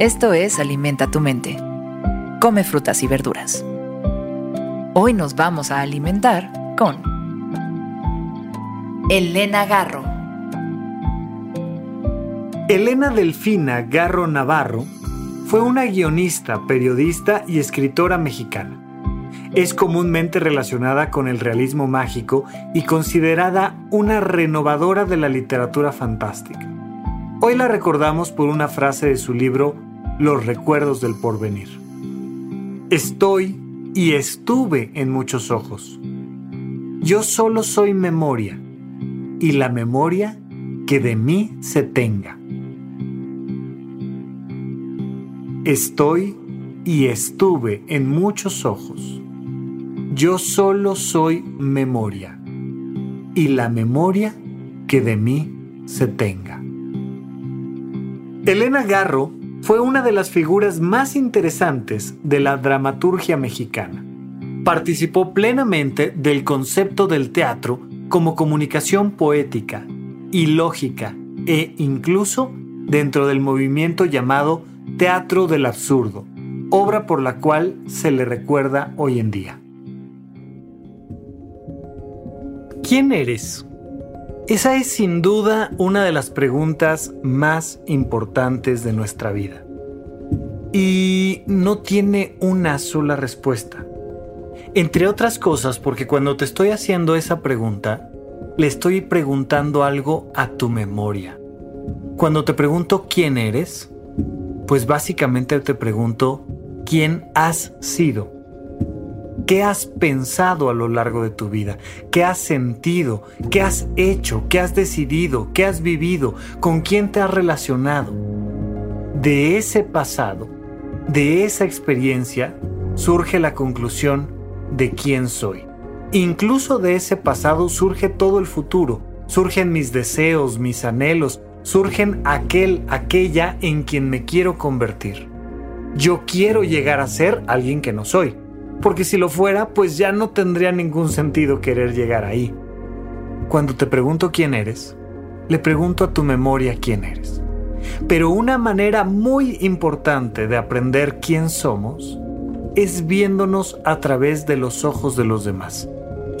Esto es Alimenta tu mente. Come frutas y verduras. Hoy nos vamos a alimentar con Elena Garro. Elena Delfina Garro Navarro fue una guionista, periodista y escritora mexicana. Es comúnmente relacionada con el realismo mágico y considerada una renovadora de la literatura fantástica. Hoy la recordamos por una frase de su libro Los recuerdos del porvenir. Estoy y estuve en muchos ojos. Yo solo soy memoria y la memoria que de mí se tenga. Estoy y estuve en muchos ojos. Yo solo soy memoria y la memoria que de mí se tenga. Elena Garro fue una de las figuras más interesantes de la dramaturgia mexicana. Participó plenamente del concepto del teatro como comunicación poética y lógica e incluso dentro del movimiento llamado Teatro del Absurdo, obra por la cual se le recuerda hoy en día. ¿Quién eres? Esa es sin duda una de las preguntas más importantes de nuestra vida. Y no tiene una sola respuesta. Entre otras cosas porque cuando te estoy haciendo esa pregunta, le estoy preguntando algo a tu memoria. Cuando te pregunto quién eres, pues básicamente te pregunto quién has sido. ¿Qué has pensado a lo largo de tu vida? ¿Qué has sentido? ¿Qué has hecho? ¿Qué has decidido? ¿Qué has vivido? ¿Con quién te has relacionado? De ese pasado, de esa experiencia, surge la conclusión de quién soy. Incluso de ese pasado surge todo el futuro, surgen mis deseos, mis anhelos, surgen aquel, aquella en quien me quiero convertir. Yo quiero llegar a ser alguien que no soy porque si lo fuera, pues ya no tendría ningún sentido querer llegar ahí. Cuando te pregunto quién eres, le pregunto a tu memoria quién eres. Pero una manera muy importante de aprender quién somos es viéndonos a través de los ojos de los demás.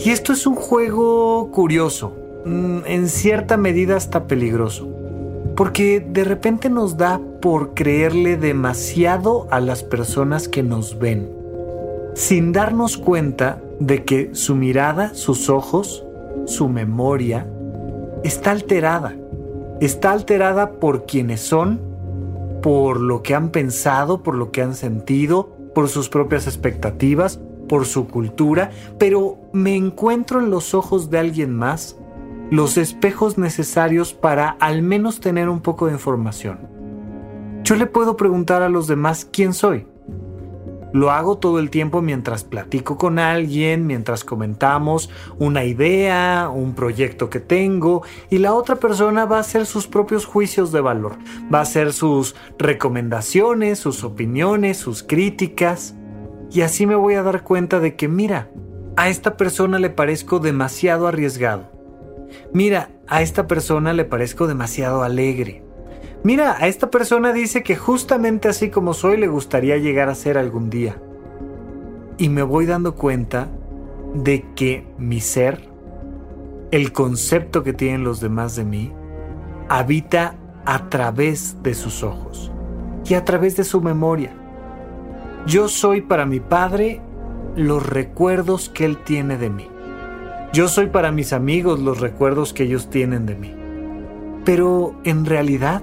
Y esto es un juego curioso, mm, en cierta medida hasta peligroso, porque de repente nos da por creerle demasiado a las personas que nos ven sin darnos cuenta de que su mirada, sus ojos, su memoria está alterada. Está alterada por quienes son, por lo que han pensado, por lo que han sentido, por sus propias expectativas, por su cultura, pero me encuentro en los ojos de alguien más los espejos necesarios para al menos tener un poco de información. Yo le puedo preguntar a los demás quién soy lo hago todo el tiempo mientras platico con alguien, mientras comentamos una idea, un proyecto que tengo, y la otra persona va a hacer sus propios juicios de valor, va a hacer sus recomendaciones, sus opiniones, sus críticas, y así me voy a dar cuenta de que, mira, a esta persona le parezco demasiado arriesgado. Mira, a esta persona le parezco demasiado alegre. Mira, a esta persona dice que justamente así como soy le gustaría llegar a ser algún día. Y me voy dando cuenta de que mi ser, el concepto que tienen los demás de mí, habita a través de sus ojos y a través de su memoria. Yo soy para mi padre los recuerdos que él tiene de mí. Yo soy para mis amigos los recuerdos que ellos tienen de mí. Pero en realidad,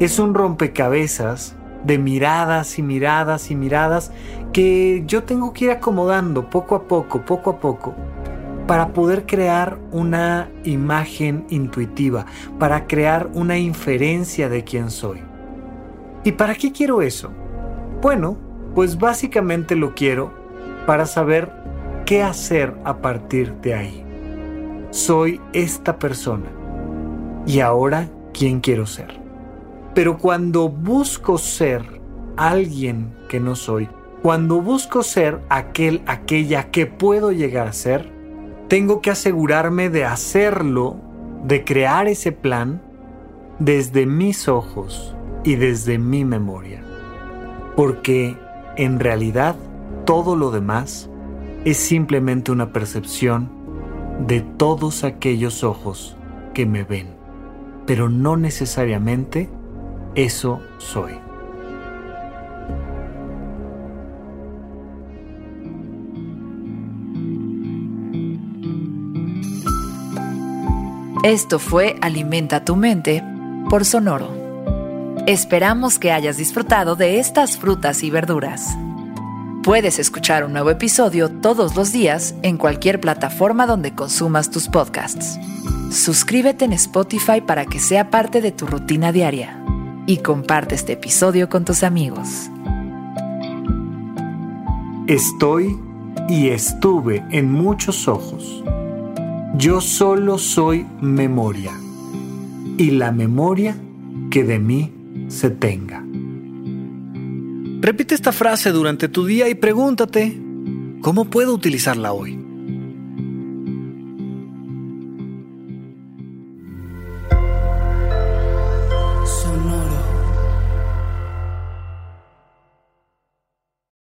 es un rompecabezas de miradas y miradas y miradas que yo tengo que ir acomodando poco a poco, poco a poco, para poder crear una imagen intuitiva, para crear una inferencia de quién soy. ¿Y para qué quiero eso? Bueno, pues básicamente lo quiero para saber qué hacer a partir de ahí. Soy esta persona. ¿Y ahora quién quiero ser? Pero cuando busco ser alguien que no soy, cuando busco ser aquel, aquella que puedo llegar a ser, tengo que asegurarme de hacerlo, de crear ese plan desde mis ojos y desde mi memoria. porque en realidad todo lo demás es simplemente una percepción de todos aquellos ojos que me ven, pero no necesariamente eso soy. Esto fue Alimenta tu mente por Sonoro. Esperamos que hayas disfrutado de estas frutas y verduras. Puedes escuchar un nuevo episodio todos los días en cualquier plataforma donde consumas tus podcasts. Suscríbete en Spotify para que sea parte de tu rutina diaria y comparte este episodio con tus amigos. Estoy y estuve en muchos ojos. Yo solo soy memoria y la memoria que de mí se tenga. Repite esta frase durante tu día y pregúntate, ¿cómo puedo utilizarla hoy?